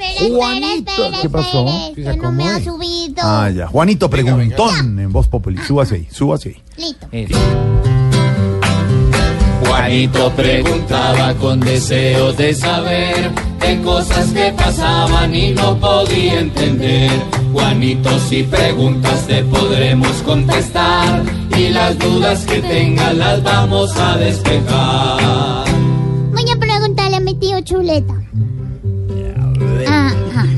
Espere, Juanito, espere, espere, ¿qué pasó? Que no me ha subido. Ah, ya. Juanito Preguntón en Voz Populi. Súbase ahí, súbase ahí. Listo. Juanito preguntaba con deseos de saber de cosas que pasaban y no podía entender. Juanito, si preguntas te podremos contestar y las dudas que tengas las vamos a despejar. Voy a preguntarle a mi tío Chuleta. Ajá.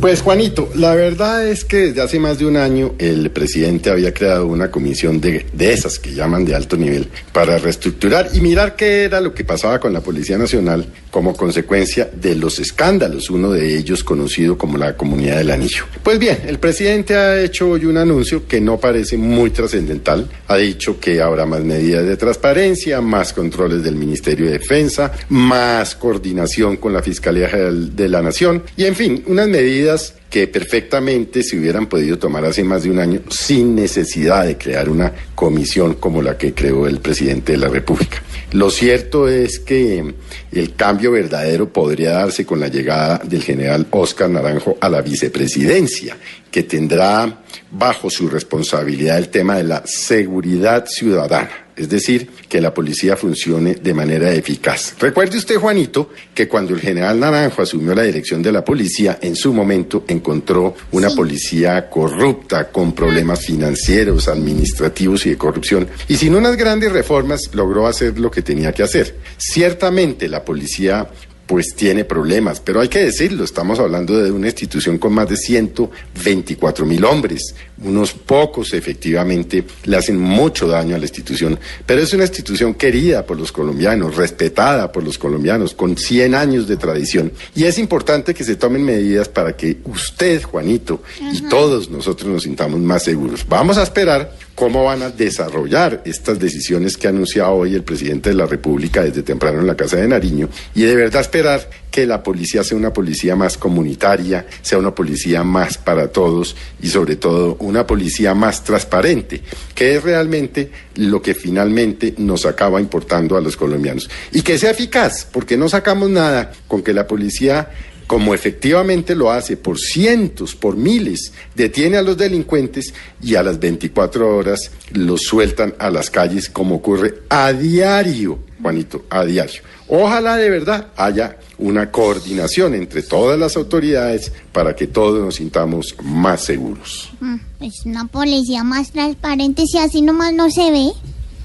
Pues Juanito, la verdad es que desde hace más de un año el presidente había creado una comisión de, de esas que llaman de alto nivel para reestructurar y mirar qué era lo que pasaba con la Policía Nacional como consecuencia de los escándalos, uno de ellos conocido como la Comunidad del Anillo. Pues bien, el presidente ha hecho hoy un anuncio que no parece muy trascendental. Ha dicho que habrá más medidas de transparencia, más controles del Ministerio de Defensa, más coordinación con la Fiscalía General de la Nación y en fin, unas medidas que perfectamente se hubieran podido tomar hace más de un año sin necesidad de crear una comisión como la que creó el presidente de la República. Lo cierto es que el cambio verdadero podría darse con la llegada del general Oscar Naranjo a la vicepresidencia, que tendrá bajo su responsabilidad el tema de la seguridad ciudadana es decir, que la policía funcione de manera eficaz. Recuerde usted, Juanito, que cuando el general Naranjo asumió la dirección de la policía, en su momento encontró una policía corrupta, con problemas financieros, administrativos y de corrupción, y sin unas grandes reformas logró hacer lo que tenía que hacer. Ciertamente la policía pues tiene problemas, pero hay que decirlo, estamos hablando de una institución con más de 124 mil hombres, unos pocos efectivamente le hacen mucho daño a la institución, pero es una institución querida por los colombianos, respetada por los colombianos, con 100 años de tradición, y es importante que se tomen medidas para que usted, Juanito, y todos nosotros nos sintamos más seguros. Vamos a esperar cómo van a desarrollar estas decisiones que ha anunciado hoy el presidente de la República desde temprano en la Casa de Nariño y de verdad esperar que la policía sea una policía más comunitaria, sea una policía más para todos y sobre todo una policía más transparente, que es realmente lo que finalmente nos acaba importando a los colombianos. Y que sea eficaz, porque no sacamos nada con que la policía como efectivamente lo hace por cientos, por miles, detiene a los delincuentes y a las 24 horas los sueltan a las calles como ocurre a diario, Juanito, a diario. Ojalá de verdad haya una coordinación entre todas las autoridades para que todos nos sintamos más seguros. Mm, Pues una policía más transparente, si así nomás no se ve.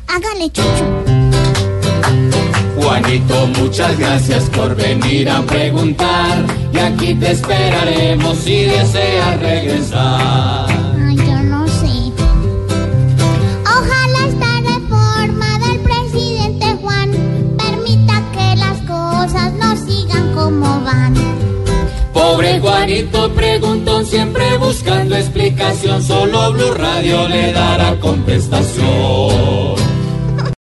Hágale, chuchu. Juanito, muchas gracias por venir a preguntar y aquí te esperaremos si deseas regresar. Ay, yo no sé. Ojalá esta reforma del presidente Juan permita que las cosas no sigan como van. Pobre Juanito preguntó siempre buscando explicación, solo Blue Radio le dará contestación.